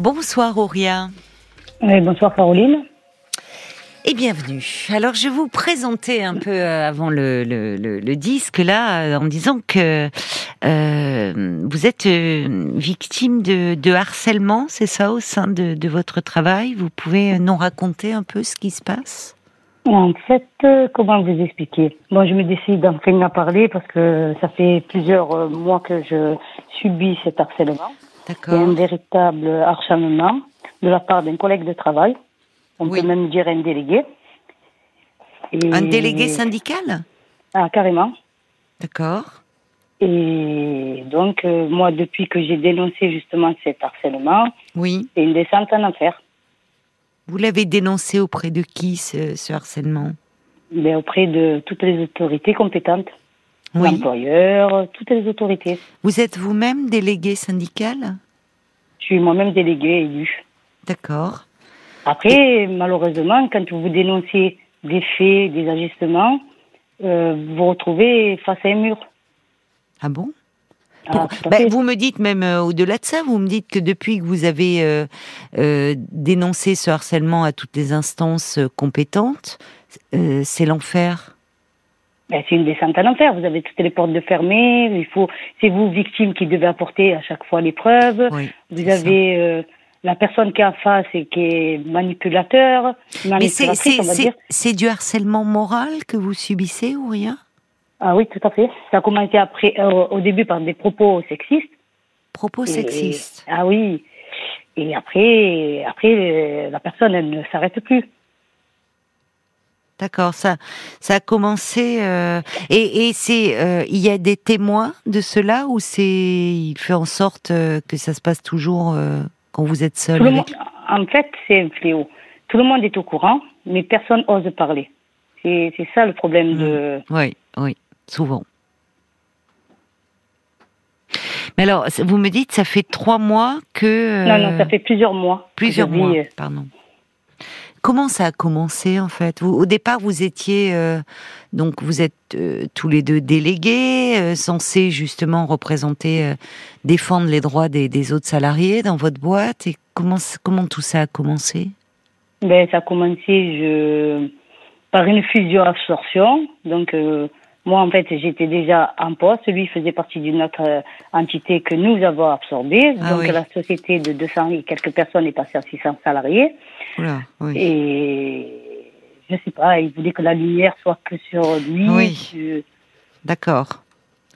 Bonsoir Auria. Oui, bonsoir Caroline. Et bienvenue. Alors je vais vous présenter un peu euh, avant le, le, le, le disque là euh, en disant que euh, vous êtes victime de, de harcèlement, c'est ça au sein de, de, votre travail? Vous pouvez nous raconter un peu ce qui se passe? En fait, comment vous expliquer? Moi, je me décide d'en à parler parce que ça fait plusieurs mois que je subis cet harcèlement. C'est un véritable harcèlement de la part d'un collègue de travail on peut même dire un délégué. Un délégué syndical? Ah, carrément. D'accord. Et donc, euh, moi, depuis que j'ai dénoncé justement cet harcèlement, oui. c'est une descente en enfer. Vous l'avez dénoncé auprès de qui, ce, harcèlement? Ben, Auprès de toutes les autorités compétentes. Oui. L'employeur, toutes les autorités. Vous êtes vous-même délégué syndical? Je suis moi-même délégué élu. D'accord. Après, malheureusement, quand vous dénoncez des faits, des ajustements, euh, vous vous retrouvez face à un mur. Ah bon? Ah, ben, vous me dites même euh, au-delà de ça, vous me dites que depuis que vous avez euh, euh dénoncé ce harcèlement à toutes les instances compétentes, c'est l'enfer. Ben, c'est une descente à l'enfer. Vous avez toutes les portes de fermées. Il faut, c'est vous victime qui devez apporter à chaque fois les preuves. Oui, vous avez la personne qui est en face et qui est manipulateur, Mais c'est du harcèlement moral que vous subissez ou rien? Ah oui, tout à fait. Ça a commencé après, euh, au début par des propos sexistes. Propos sexistes Ah oui. Et après, après euh, la personne, elle ne s'arrête plus. D'accord, ça, ça a commencé. Euh, et, et c'est, il y a des témoins de cela ou c'est, il fait en sorte que ça se passe toujours quand vous êtes seul En fait, c'est un fléau. Tout le monde est au courant, mais personne n'ose parler. C'est ça le problème de. Mmh. Oui, oui, souvent. Mais alors, vous me dites, ça fait trois mois que. Non, non, ça fait plusieurs mois. Plusieurs mois, euh, pardon. Comment ça a commencé en fait? Au départ, vous étiez euh, donc vous êtes euh, tous les deux délégués, euh, censés justement représenter, défendre les droits des, autres salariés dans votre boîte. Et comment comment tout ça a commencé? Ben ça a commencé je, par une fusion absorption. Donc moi, en fait, j'étais déjà en poste. Lui faisait partie d'une autre entité que nous avons absorbée. Ah donc, la société de 200 et quelques personnes est passée à 600 salariés. Et je sais pas, il voulait que la lumière soit que sur lui. Oui. D'accord.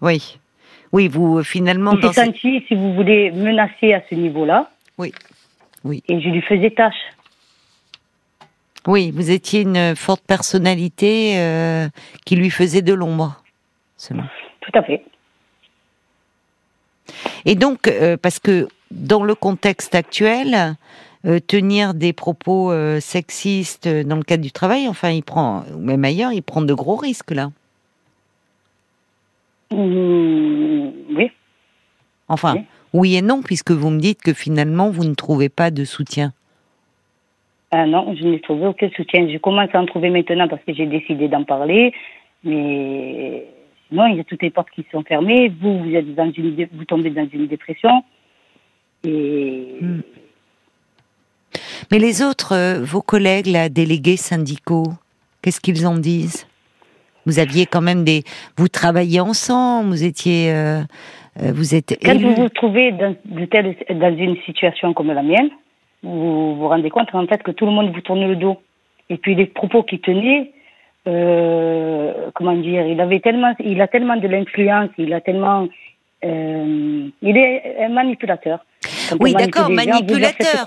Oui. Oui, vous finalement. Il s'est senti, si vous voulez, menacé à ce niveau-là. Oui. Oui. Et je lui faisais tâche. Oui, vous étiez une forte personnalité euh, qui lui faisait de l'ombre. Tout à fait. Et donc, euh, parce que dans le contexte actuel, euh, tenir des propos euh, sexistes dans le cadre du travail, enfin, il prend, même ailleurs, il prend de gros risques là. Mmh, oui. Enfin, oui. et non, puisque vous me dites que finalement, vous ne trouvez pas de soutien. Ah non, je n'ai trouvé aucun soutien. Je commence à en trouver maintenant parce que j'ai décidé d'en parler, mais sinon, il y a toutes les portes qui sont fermées. Vous, vous êtes dans une, vous tombez dans une dépression. Et mmh. Mais les autres, euh, vos collègues, là, délégués syndicaux, qu'est-ce qu'ils en disent? Vous aviez quand même des, vous travailliez ensemble, vous étiez, euh, euh, vous êtes. Quand vous vous trouvez dans, dans une situation comme la mienne, vous vous rendez compte en fait que tout le monde vous tourne le dos. Et puis les propos qu'il tenait, comment dire, il avait tellement, il a tellement de l'influence, il a tellement, il est un manipulateur oui, d'accord, manipulateur.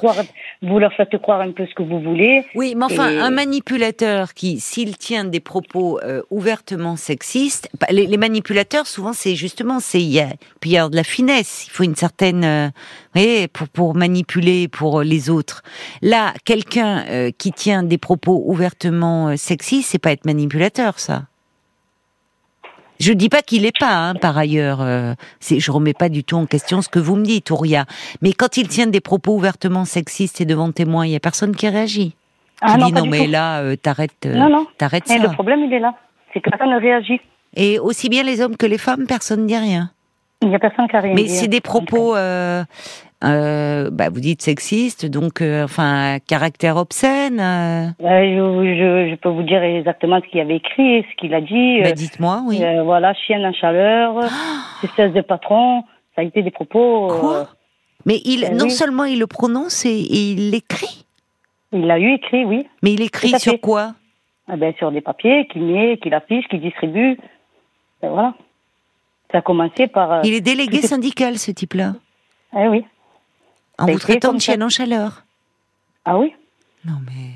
Vous leur, faites croire un peu ce que vous voulez. Oui, mais enfin, un manipulateur qui, s'il tient des propos euh, ouvertement sexistes, bah, les, manipulateurs, souvent, c'est justement, c'est il y a, puis il y a de la finesse. Il faut une certaine, euh, voyez, pour pour manipuler pour les autres. Là, quelqu'un euh, qui tient des propos ouvertement sexistes, c'est pas être manipulateur, ça. Je dis pas qu'il est pas, hein, par ailleurs. Euh, je remets pas du tout en question ce que vous me dites, Ouria. Mais quand il tient des propos ouvertement sexistes et devant témoins, il y a personne qui réagit. Ah, qui dit non, mais là, euh, t'arrêtes, euh, non, non. t'arrêtes Le problème, il est là. C'est que personne ne réagit. Et aussi bien les hommes que les femmes, personne ne dit rien. Il n'y a personne qui a rien Mais c'est des propos, euh, euh, bah, vous dites sexistes, donc, euh, enfin, caractère obscène. euh. Ouais, je, je, je peux vous dire exactement ce qu'il avait écrit, ce qu'il a dit. Bah, Euh, dites-moi, oui. euh, voilà, chienne en chaleur, c'est cesse de patron. Ça a été des propos. euh, Quoi? Mais il, euh, non oui. seulement il le prononce et, et il l'écrit, il l'a eu écrit, oui. mais il écrit sur quoi? Ah ben, sur des papiers qu'il met, qu'il affiche, qu'il distribue. Ben, voilà. Ça a commencé par. euh, Il est délégué syndical, ce type-là, Ah oui. en vous traitant de chienne en chaleur. Ah oui. Non mais.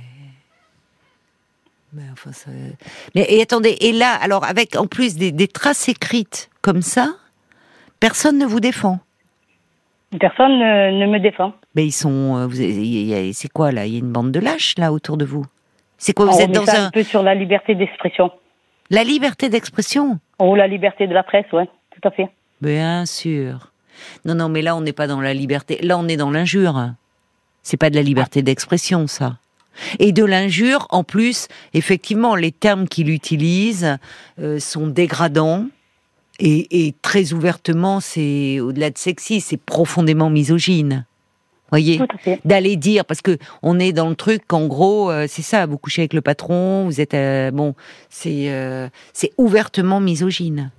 Mais enfin, ça... Mais et attendez, et là, alors avec en plus des, des traces écrites comme ça, personne ne vous défend. Personne ne, ne me défend. Mais ils sont, euh, c'est quoi là Il y a une bande de lâches là autour de vous? C'est quoi Vous On êtes dans ça un un peu sur la liberté d'expression. la liberté d'expression? Ou la liberté de la presse, ouais, à fait. Bien sûr. Non, non, mais là on n'est pas dans la liberté. Là on est dans l'injure. C'est pas de la liberté d'expression, ça. Et de l'injure, en plus, effectivement, les termes qu'il utilise euh, sont dégradants et, et très ouvertement, c'est au-delà de sexy, c'est profondément misogyne. Voyez d'aller dire parce que on est dans le truc qu'en gros euh, c'est ça vous couchez avec le patron vous êtes euh, bon c'est c'est ouvertement misogyne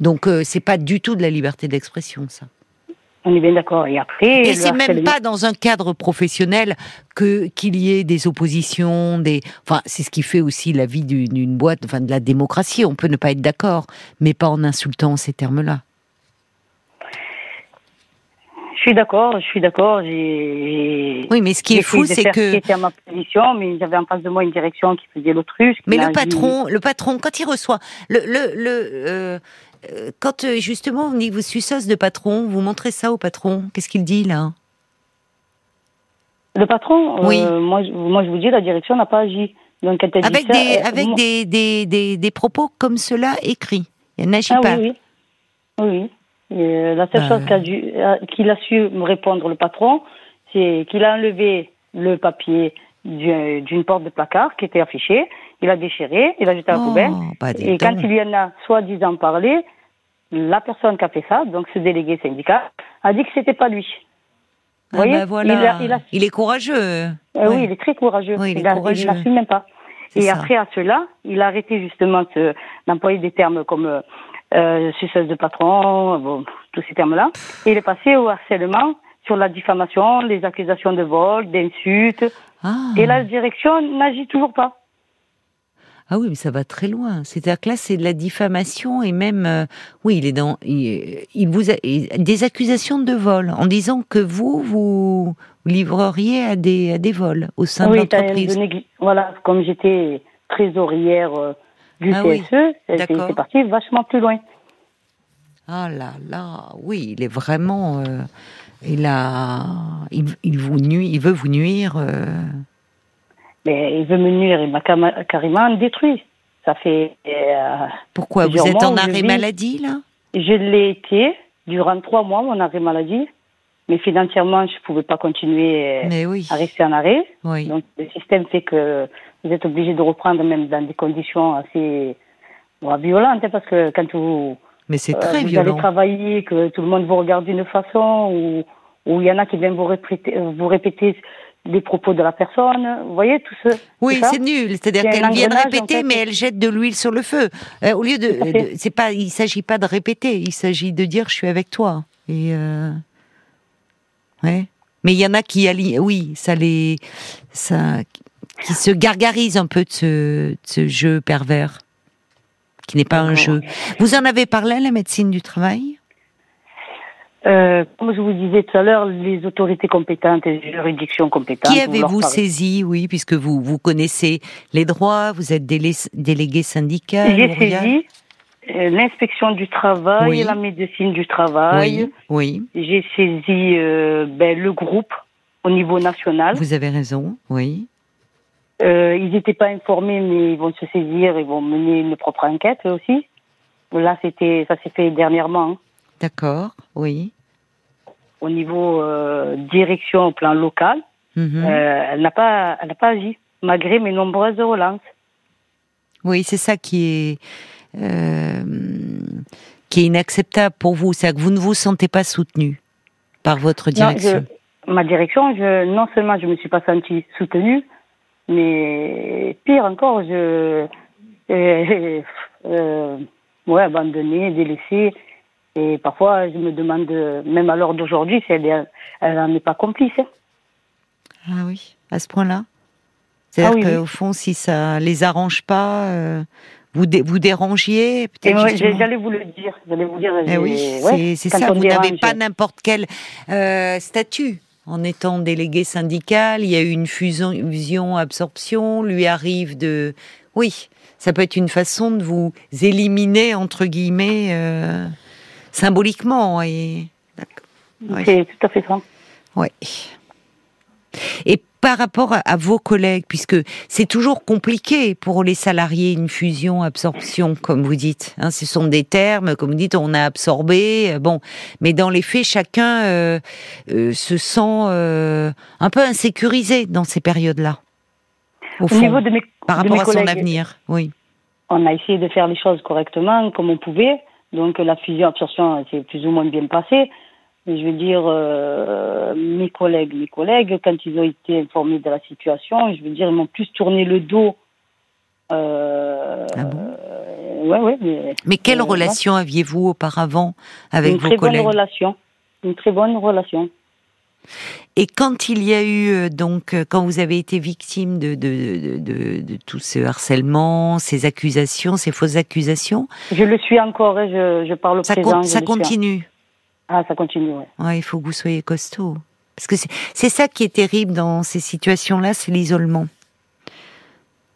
donc euh, c'est pas du tout de la liberté d'expression ça On est bien d'accord. Et après, et c'est même pas dans un cadre professionnel que qu'il y ait des oppositions des enfin c'est ce qui fait aussi la vie d'une boîte enfin de la démocratie on peut ne pas être d'accord mais pas en insultant ces termes là Je suis d'accord, je suis d'accord. Oui mais ce qui est fou c'est que ce qui était à ma position, mais j'avais en face de moi une direction qui faisait l'autruche. Mais m'a le patron, le patron, quand il reçoit, le, le, le euh, quand euh, justement vous dites que vous sucez de patron, vous montrez ça au patron, qu'est-ce qu'il dit là? Le patron, Oui. euh, moi, je- moi, je vous dis, la direction n'a pas agi. Donc, elle dit Avec ça, des, euh, avec des, des, des, des propos comme cela écrits. Il n'agit Ah pas. oui, oui. Oui, oui. Et, euh, la seule chose qu'a dû- euh, qu'il a su me répondre, le patron, c'est qu'il a enlevé le papier du- d'une porte de placard qui était affichée, il a déchiré, il a jeté à la Oh, poubelle. bah, Et quand il y en a soi-disant parlé, la personne qui a fait ça, donc ce délégué syndical, a dit que c'était pas lui. Ah Vous voyez bah voilà. il, a, il, a- Il est courageux. euh, Ouais. Oui, il est très courageux. Oui, il est a- même pas. Et ça. après, à cela, il a arrêté justement d'employer des termes comme euh, euh, suceuse de patron, bon, tous ces termes-là. Et il est passé au harcèlement sur la diffamation, les accusations de vol, d'insultes. Ah. Et la direction n'agit toujours pas. Ah oui, mais ça va très loin. C'est-à-dire que là, c'est de la diffamation et même, euh, oui, il est dans, il, il vous a, des accusations de vol en disant que vous, vous livreriez à des, à des vols au sein de oui, l'entreprise. voilà, comme j'étais trésorière euh, du Ah oui, CSE, c'est d'accord. c'est parti vachement plus loin. Ah là là, oui, il est vraiment, euh, il a, il, il vous nuit, il veut vous nuire. Euh. Mais il veut me nuire, il m'a carrément détruit. Ça fait. euh, Pourquoi Vous êtes en arrêt maladie là? Je l'ai été durant trois mois, mon arrêt maladie. Mais financièrement, je ne pouvais pas continuer euh, Mais oui, à rester en arrêt. oui. Donc, le système fait que vous êtes obligé de reprendre même dans des conditions assez bon, violentes. hein, parce que quand vous, Mais c'est euh, très vous allez violent. travailler, que tout le monde vous regarde d'une façon, ou il y en a qui viennent vous répéter, vous répéter les propos de la personne. Vous voyez, tout ce. Oui, c'est nul. C'est-à-dire Il y a un qu'elle vient de engrenage, répéter, en fait. mais elle jette de l'huile sur le feu. Euh, au lieu de, c'est pas, il s'agit pas de répéter. Il s'agit de dire je suis avec toi. Et euh, ouais. Mais il y en a qui allient, oui, ça les, ça, qui se gargarisent un peu de ce, de ce jeu pervers, qui n'est pas un jeu. Vous en avez parlé à la médecine du travail? Euh, comme je vous disais tout à l'heure, les autorités compétentes et les juridictions compétentes. Qui avez-vous saisi Oui, puisque vous vous connaissez les droits, vous êtes délé- délégué syndical. J'ai saisi euh, l'inspection du travail Oui. et la médecine du travail. Oui, oui. J'ai saisi euh, ben, le groupe au niveau national. Vous avez raison, oui. Ils n'étaient pas informés, mais ils vont se saisir, ils vont mener une propre enquête eux aussi. Là, c'était, ça s'est fait dernièrement. hein. D'accord, oui. Au niveau euh, direction au plan local, Mhm. euh, elle n'a pas, elle n'a pas agi, malgré mes nombreuses relances. Oui, c'est ça qui est euh, qui est inacceptable pour vous, c'est que vous ne vous sentez pas soutenu par votre direction. ma direction, je, non seulement je me suis pas sentie soutenue, mais pire encore, je, euh, euh, ouais, abandonnée, délaissée. Et parfois, je me demande, même à l'heure d'aujourd'hui, si elle n'en est pas complice. Hein. Ah oui, à ce point-là C'est-à-dire ah qu'au fond, si ça les arrange pas, euh, vous, vous dérangiez J'allais vous le dire. Vous dire eh oui, c'est ça. Vous n'avez pas n'importe quel euh, statut. En étant délégué syndical, il y a eu une fusion, fusion, absorption, lui arrive de. Oui, ça peut être une façon de vous éliminer, entre guillemets. Euh, symboliquement. Et... C'est tout à fait ça. Oui. Et par rapport à, vos collègues, puisque c'est toujours compliqué pour les salariés, une fusion, absorption, comme vous dites. Hein, ce sont des termes, comme vous dites, on a absorbé. Euh, bon, mais dans les faits, chacun euh, euh, se sent un peu insécurisé dans ces périodes-là. Au, niveau de mes, par rapport à son avenir, oui. On a essayé de faire les choses correctement, comme on pouvait. Donc la fusion-absorption s'est plus ou moins bien passée. Je veux dire, euh, mes collègues, mes collègues, quand ils ont été informés de la situation, je veux dire, ils m'ont plus tourné le dos. Euh, ah bon? ouais, ouais, mais, mais quelle euh, relation aviez-vous auparavant avec vos collègues Une très bonne relation. Une très bonne relation. Et quand il y a eu euh, donc euh, quand vous avez été victime de de, de, de, tout ce harcèlement, ces accusations, ces fausses accusations, je le suis encore. et je, je parle au ça présent. ça continue. Ah, ça continue. Ouais. ouais. il faut que vous soyez costaud. Parce que c'est ça qui est terrible dans ces situations-là, c'est l'isolement.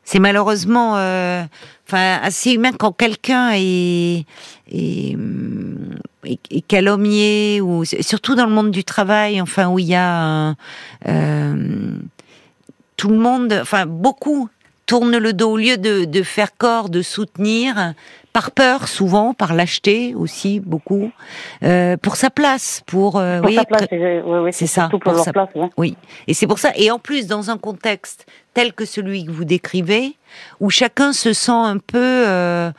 C'est malheureusement, euh, assez humain quand quelqu'un est, est, est, calomnié ou surtout dans le monde du travail, enfin où il y a euh, tout le monde, enfin beaucoup tournent le dos au lieu de, de faire corps, de soutenir, par peur souvent, par lâcheté aussi beaucoup, euh, pour sa place, pour, euh, pour sa place, oui, c'est ça, pour, pour sa place, oui. Et c'est pour ça, et en plus dans un contexte tel que celui que vous décrivez, où chacun se sent un peu euh,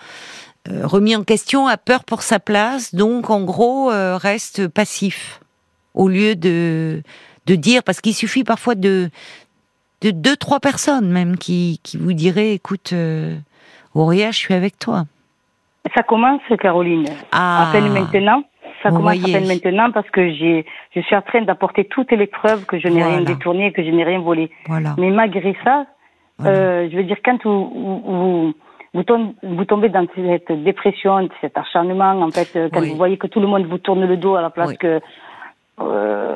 euh remis en question, a peur pour sa place, donc en gros euh, reste passif, au lieu de de dire, parce qu'il suffit parfois de de deux trois personnes même qui qui vous diraient, écoute, euh, Auréa, je suis avec toi. Ça commence, Caroline. À peine maintenant. Ça commence à peine maintenant parce que j'ai, je suis en train d'apporter toutes les preuves que je n'ai rien détourné, que je n'ai rien volé. Mais malgré ça, euh, je veux dire, quand vous, vous, vous, tombez dans cette dépression, cet acharnement, en fait, euh, quand vous voyez que tout le monde vous tourne le dos à la place que... Euh,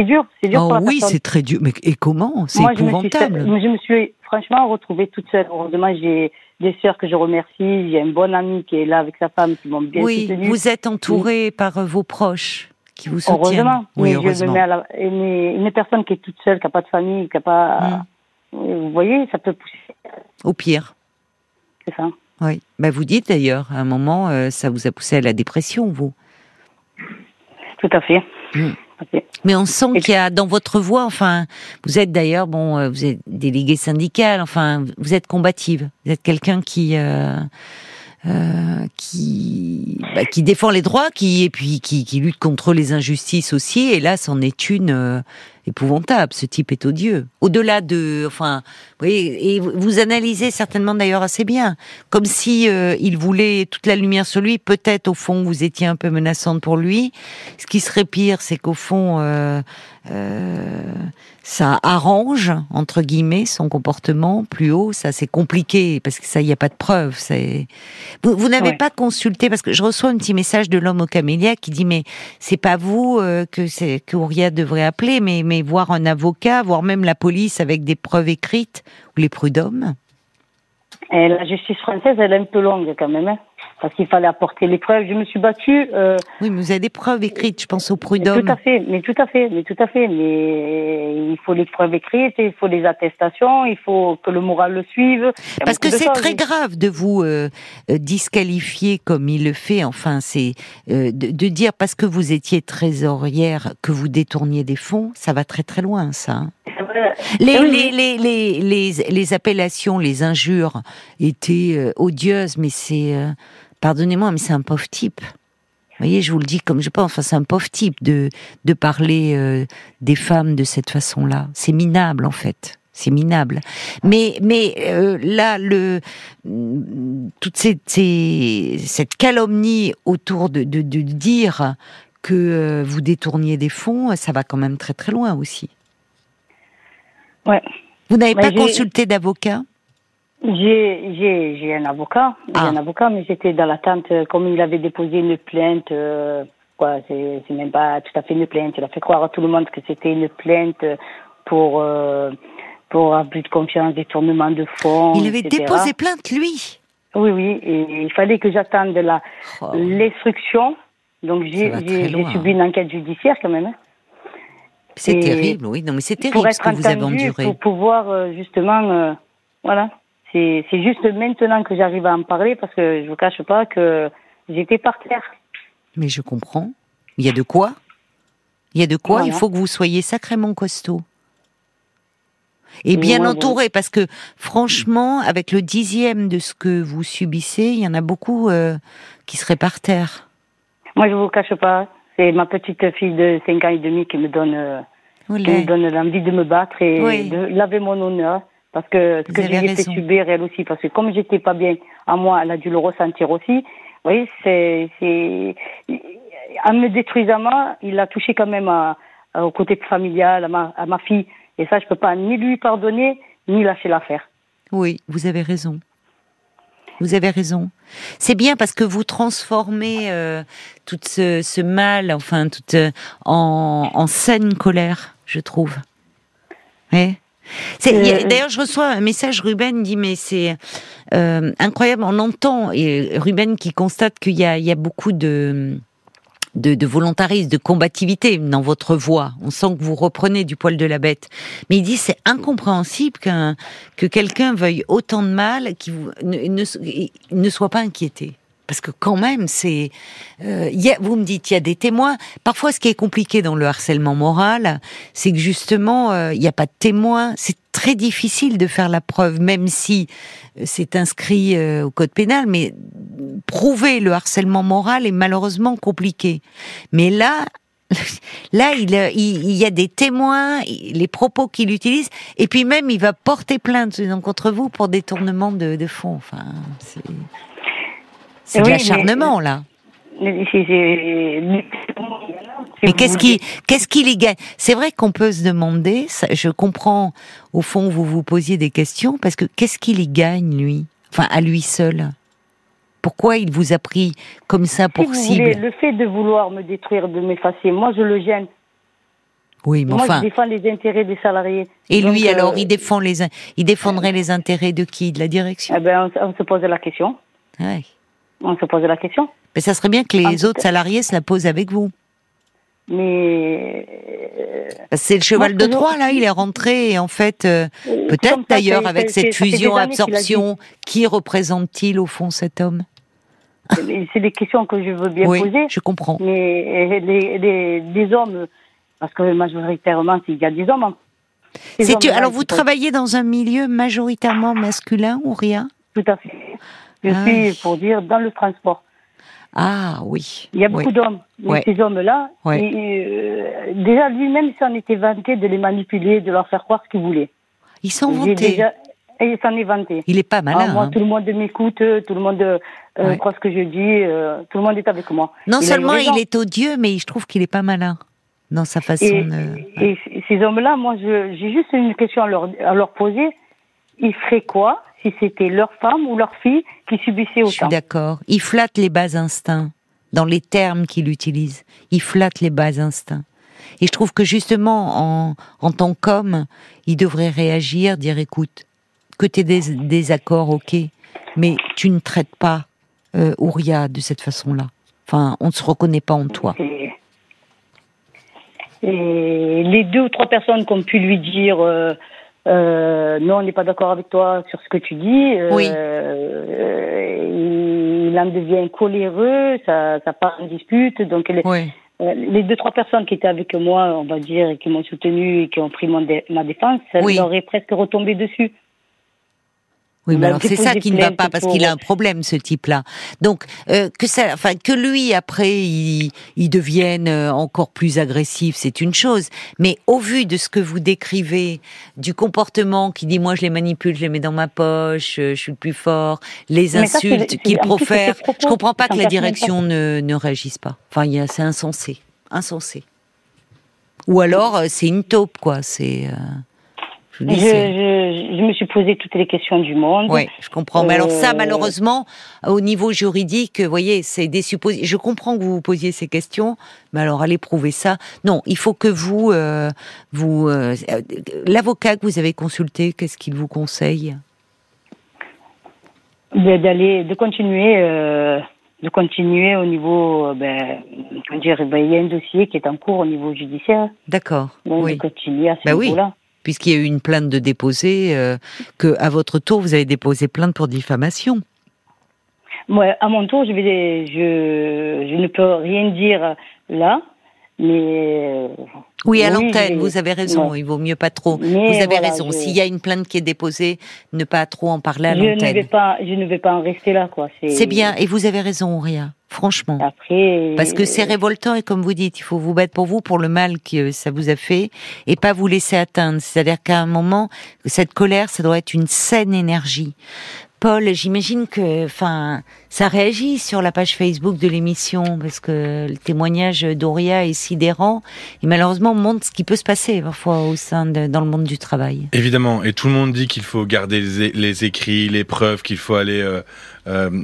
c'est dur, c'est dur oh, Oui, c'est très dur. Mais et comment? C'est épouvantable. Je me, suis, je me suis franchement retrouvée toute seule. Heureusement, j'ai des sœurs que je remercie. J'ai un bon ami qui est là avec sa femme qui m'ont bien oui, vous êtes entouré par euh, vos proches qui vous soutiennent. Heureusement. Oui, heureusement. une personne qui est toute seule, qui n'a pas de famille, qui n'a pas... Hmm. Vous voyez, ça peut pousser. Au pire. C'est ça. Oui. Bah, vous dites d'ailleurs, à un moment, euh, ça vous a poussé à la dépression, vous. Tout à fait. Mais on sent qu'il y a dans votre voix, enfin, vous êtes d'ailleurs, bon, euh, vous êtes délégué syndical, enfin, vous êtes combative. Vous êtes quelqu'un qui, euh, euh, qui, bah, qui défend les droits, qui et puis qui, qui, lutte contre les injustices aussi. Et là, c'en est une euh, épouvantable. Ce type est odieux. Au-delà de, enfin, vous et vous analysez certainement d'ailleurs assez bien, comme si euh, il voulait toute la lumière sur lui. Peut-être au fond, vous étiez un peu menaçante pour lui. Ce qui serait pire, c'est qu'au fond, ça arrange entre guillemets son comportement plus haut. Ça c'est compliqué parce que ça il y a pas de preuves. C'est vous, n'avez pas consulté parce que je reçois un petit message de l'homme au camélia qui dit mais c'est pas vous euh, que c'est que Ouria devrait appeler mais mais voir un avocat, voir même la police avec des preuves écrites ou les prud'hommes. La justice française elle est un peu longue quand même. Hein parce qu'il fallait apporter les preuves. Je me suis battue. Euh, oui, mais vous avez des preuves écrites, je pense au prud'homme. Tout à fait, mais tout à fait, mais tout à fait. Mais il faut les preuves écrites, il faut les attestations, il faut que le moral le suive. Parce que c'est très grave de vous euh, euh, disqualifier comme il le fait. Enfin, c'est euh, de, de, dire parce que vous étiez trésorière que vous détourniez des fonds, ça va très très loin, ça. Hein. Les, les, les, les, les, appellations, les injures étaient odieuses, mais c'est pardonnez-moi, mais c'est un pauvre type. Vous voyez, je vous le dis comme je pense. Enfin, c'est un pauvre type de de parler euh, des femmes de cette façon-là. C'est minable en fait. C'est minable. Mais mais euh, là, le toute cette, cette calomnie autour de, de, de dire que euh, vous détourniez des fonds, ça va quand même très très loin aussi. Ouais. Vous n'avez pas consulté d'avocat? J'ai, j'ai, j'ai un avocat, ah. un avocat, mais j'étais dans l'attente, comme il avait déposé une plainte, euh, quoi, c'est, c'est même pas tout à fait une plainte, il a fait croire à tout le monde que c'était une plainte pour, euh, pour abus de confiance, détournement de fonds. Il avait déposé plainte, lui? Oui, oui, et il fallait que j'attende la, oh. l'instruction, donc j'ai, j'ai, j'ai subi une enquête judiciaire quand même. C'est terrible, oui, non mais c'est terrible ce que vous avez enduré. Pour pouvoir euh, justement, voilà. C'est juste maintenant que j'arrive à en parler parce que je vous cache pas que j'étais par terre. Mais je comprends. Il y a de quoi? Il y a de quoi? Il faut que vous soyez sacrément costaud. Et bien entouré, parce que franchement, avec le dixième de ce que vous subissez, il y en a beaucoup euh, qui seraient par terre. Moi, je vous cache pas, c'est ma petite fille de 5 ans et demi qui me donne, euh, donne l'envie de me battre et de laver mon honneur. Parce que ce que j'ai fait subir elle aussi, parce que comme j'étais pas bien à moi, elle a dû le ressentir aussi. Vous voyez, c'est, c'est, en me détruisant moi, il a touché quand même à, au côté familial, à ma, à ma fille. Et ça, je peux pas ni lui pardonner, ni lâcher l'affaire. Oui, vous avez raison. Vous avez raison. C'est bien parce que vous transformez euh, tout ce, ce, mal, enfin, toute euh, en, en saine colère, je trouve. Oui. Euh, d'ailleurs, je reçois un message, Ruben dit, mais c'est euh, incroyable, on entend, et Ruben qui constate qu'il y a beaucoup de, de, de, volontarisme, de combativité dans votre voix. On sent que vous reprenez du poil de la bête. Mais il dit c'est incompréhensible qu'un que quelqu'un veuille autant de mal, qu'il ne, ne, ne soit pas inquiété parce que quand même, c'est, euh, vous me dites, il y a des témoins. Parfois, ce qui est compliqué dans le harcèlement moral, c'est que justement, euh, il n'y a pas de témoins. C'est très difficile de faire la preuve, même si euh, c'est inscrit au code pénal. Mais prouver le harcèlement moral est malheureusement compliqué. Mais là, Là, il, y a des témoins, les propos qu'il utilise, et puis même il va porter plainte contre vous pour détournement de, de fonds. Enfin, c'est de l'acharnement, là. Mais qu'est-ce qui, qu'est-ce qui les gagne? C'est vrai qu'on peut se demander. je comprends au fond vous vous posiez des questions parce que qu'est-ce qui les gagne lui? Enfin, à lui seul. Pourquoi il vous a pris comme ça pour cible Le fait de vouloir me détruire, de m'effacer, moi je le gêne. Oui, mais moi, enfin. je défends les intérêts des salariés. Et lui, alors, euh, il défend les, il défendrait les intérêts de qui? De la direction? Eh ben, on, se pose la question. Ouais on se pose la question. Mais ça serait bien que les autres salariés se la posent avec vous. Mais c'est le cheval de Troie là, il est rentré et en fait euh, peut-être d'ailleurs avec cette fusion absorption, qui représente-t-il au fond cet homme? C'est des questions que je veux bien oui, poser. Je comprends. Mais les, les, les hommes, parce que majoritairement il y a des hommes. C'est alors vous travaillez dans un milieu majoritairement masculin ou rien? Tout à fait. Je ah suis, pour dire, dans le transport. Ah oui. Il y a beaucoup d'hommes. Ces hommes-là, euh, déjà lui-même s'en était vanté de les manipuler, de leur faire croire ce qu'il voulait. Ils sont vantés. Et il s'en est vanté. Il est pas malin. Ah, moi, hein. tout le monde m'écoute, tout le monde euh, croit ce que je dis, euh, tout le monde est avec moi. Non seulement il est odieux, mais je trouve qu'il est pas malin dans sa façon et, de. Et ces hommes-là, moi, j'ai juste une question à leur, à leur poser. Ils feraient quoi si c'était leur femme ou leur fille qui subissait autant. Je suis d'accord. Il flatte les bas instincts dans les termes qu'il utilise. Il flatte les bas instincts. Et je trouve que justement, en, en tant qu'homme, il devrait réagir, dire écoute, que tu des désaccords, ok, mais tu ne traites pas euh, Ouria de cette façon-là. Enfin, on ne se reconnaît pas en toi. Et les deux ou trois personnes qui ont pu lui dire euh, euh, non, on n'est pas d'accord avec toi sur ce que tu dis. Euh, oui. Euh, il en devient coléreux, ça, ça part en dispute. Donc les, euh, les deux trois personnes qui étaient avec moi, on va dire, et qui m'ont soutenu et qui ont pris mon ma défense, ça leur est presque retombé dessus. Oui, mais alors c'est ça qui ne va pas parce qu'il a un problème, ce type-là. Donc euh, que ça, enfin que lui après il, il devienne euh, encore plus agressif, c'est une chose. Mais au vu de ce que vous décrivez, du comportement qui dit moi je les manipule, je les mets dans ma poche, euh, je suis le plus fort, les insultes qu'il plus, profère, je comprends pas que la direction ne, ne réagisse pas. Enfin, c'est insensé, insensé. Ou alors euh, c'est une taupe quoi. C'est euh, je me suis posé toutes les questions du monde. Oui, je comprends. Mais alors ça, Euh, malheureusement, au niveau juridique, vous voyez, c'est des suppositions. Je comprends que vous vous posiez ces questions, mais alors allez prouver ça. Non, il faut que vous, euh, vous, euh, l'avocat que vous avez consulté, qu'est-ce qu'il vous conseille? De- d'aller de continuer de continuer au niveau ben dire ben, il y a un dossier qui est en cours au niveau judiciaire D'accord. donc Oui. de continuer à ce Bah oui. Puisqu'il y a eu une plainte de déposer, euh, que à votre tour vous avez déposé plainte pour diffamation. moi à mon tour je vais je je ne peux rien dire là mais euh, Oui, à Oui, l'antenne, vous avez raison. Ouais. Il vaut mieux pas trop. Mais vous avez voilà, raison. je- S'il y a une plainte qui est déposée, ne pas trop en parler à je ne vais l'antenne. pas je ne vais pas en rester là quoi C'est bien. Et vous avez raison, Auria. Franchement. après Parce que c'est révoltant et comme vous dites, il faut vous battre pour vous, pour le mal que ça vous a fait et pas vous laisser atteindre. C'est-à-dire qu'à un moment, cette colère, ça doit être une saine énergie. Paul, j'imagine que, enfin, ça réagit sur la page Facebook de l'émission parce que le témoignage d'Auria est sidérant et malheureusement montre ce qui peut se passer parfois au sein de, dans le monde du travail. Évidemment, et tout le monde dit qu'il faut garder les écrits, les preuves, qu'il faut aller euh, euh,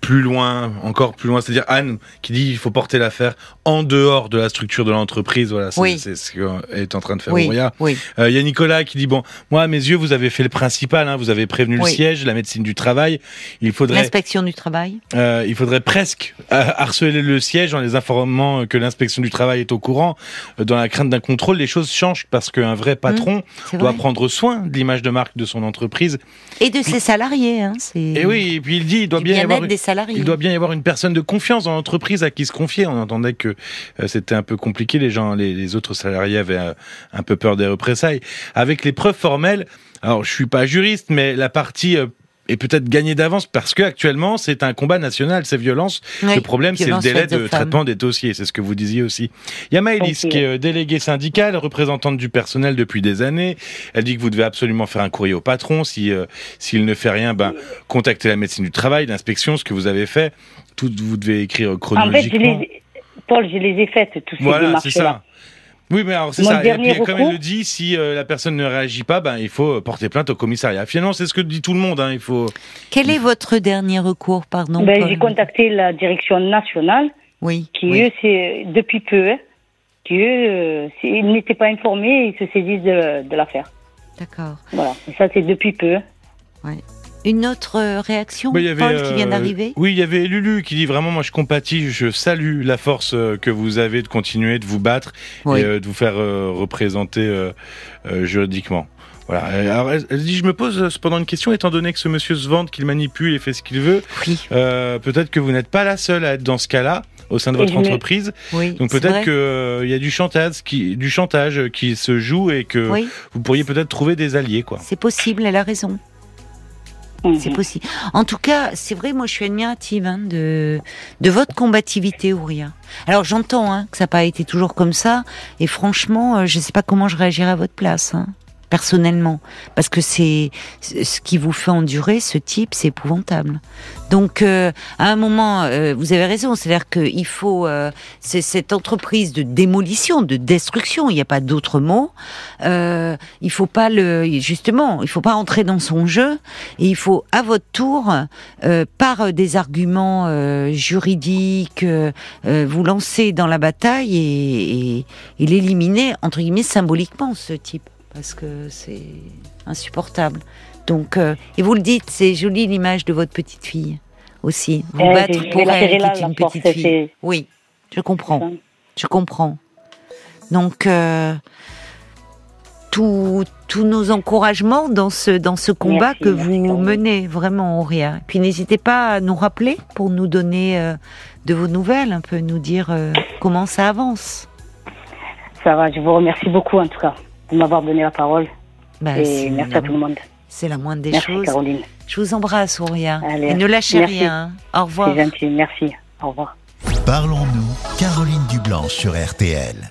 plus loin, encore plus loin. C'est-à-dire Anne qui dit il faut porter l'affaire en dehors de la structure de l'entreprise. Voilà, c'est Oui. c'est ce qu'est en train de faire Oui, Auria. oui. Euh, Il y a Nicolas qui dit bon, moi à mes yeux, vous avez fait le principal. Hein, vous avez prévenu le siège, la médecine du travail. Il faudrait L'inspection du travail. euh, il faudrait presque euh, harceler le siège en les informant que l'inspection du travail est au courant. Euh, Dans la crainte d'un contrôle, les choses changent parce qu'un vrai patron C'est doit vrai. prendre soin de l'image de marque de son entreprise. Et de ses salariés, hein. C'est Et oui, et puis il dit il doit bien y avoir il doit bien y avoir une personne de confiance dans l'entreprise à qui se confier. On entendait que euh, c'était un peu compliqué. Les gens, les, autres salariés avaient euh, un peu peur des représailles. Avec les preuves formelles, alors je suis pas juriste, mais la partie est peut-être gagnée d'avance parce que actuellement c'est un combat national, ces violences. Oui, le problème, c'est le délai de traitement des dossiers. C'est ce que vous disiez aussi. Il y a Maëlys qui est euh, déléguée syndicale, représentante du personnel depuis des années. Elle dit que vous devez absolument faire un courrier au patron. Si euh, s'il ne fait rien, ben contactez la médecine du travail, l'inspection, ce que vous avez fait. Tout, vous devez écrire en fait je chronologiquement. les Paul je les ai faites tous ces voilà, démarches c'est là ça. Oui, mais alors c'est ça. Et dernier puis, comme elle le dit, si euh, la personne ne réagit pas, ben il faut porter plainte au commissariat. Finalement, c'est ce que dit tout le monde. Hein. Il faut. Quel est votre dernier recours, pardon ben, j'ai contacté la direction nationale Oui. qui oui. eux, c'est depuis peu, hein, qui eux, euh, ils n'étaient pas informés, ils se saisissent de, de l'affaire. D'accord. Voilà, Et ça c'est depuis peu. Une autre euh, réaction, Bah, y avait, Paul, qui vient euh, d'arriver Oui, il y avait Lulu qui dit vraiment, moi je compatis, je salue la force euh, que vous avez de continuer de vous battre Oui. et euh, de vous faire euh, représenter euh, euh, juridiquement. Voilà. Euh, Alors, elle, elle dit, je me pose euh, cependant une question, étant donné que ce monsieur se vante, qu'il manipule et fait ce qu'il veut, Oui, euh, peut-être que vous n'êtes pas la seule à être dans ce cas-là au sein de votre me- entreprise. oui. Donc peut-être qu'il y a du chantage, qui, du chantage qui se joue et que Oui, vous pourriez peut-être trouver des alliés, quoi. c'est possible, elle a raison. C'est Mhm. possible. En tout cas, c'est vrai, moi je suis admirative hein, de, de votre combativité, Ouria. Alors j'entends hein, que ça n'a pas été toujours comme ça, et franchement, euh, je ne sais pas comment je réagirais à votre place, hein, personnellement. Parce que c'est ce qui vous fait endurer ce type, c'est épouvantable. Donc, euh, à un moment, euh, vous avez raison, c'est-à-dire qu'il faut euh, c'est cette entreprise de démolition, de destruction. Il n'y a pas d'autre mot. Euh, il faut pas le justement, il faut pas entrer dans son jeu et il faut à votre tour, euh, par des arguments euh, juridiques, vous lancer dans la bataille et, et, et l'éliminer entre guillemets symboliquement ce type parce que c'est insupportable. Donc, euh, et vous le dites, c'est joli l'image de votre petite fille aussi. Vous Eh, battre pour elle, qui est une force, petite fille. Oui, je comprends. Je comprends. Donc, euh, tous nos encouragements dans ce, dans ce combat Merci, que merci, vous menez, vraiment, Auria. Puis n'hésitez pas à nous rappeler pour nous donner euh, de vos nouvelles, un peu nous dire euh, comment ça avance. Ça va, je vous remercie beaucoup en tout cas de m'avoir donné la parole Bah, et merci la, à tout le monde. c'est la moindre des Merci choses. Caroline. Je vous embrasse, Ouria. Allez, Et ne lâchez merci. rien. hein. Au revoir. C'est gentil, merci. Au revoir. Parlons-nous, Caroline Dublanche sur RTL.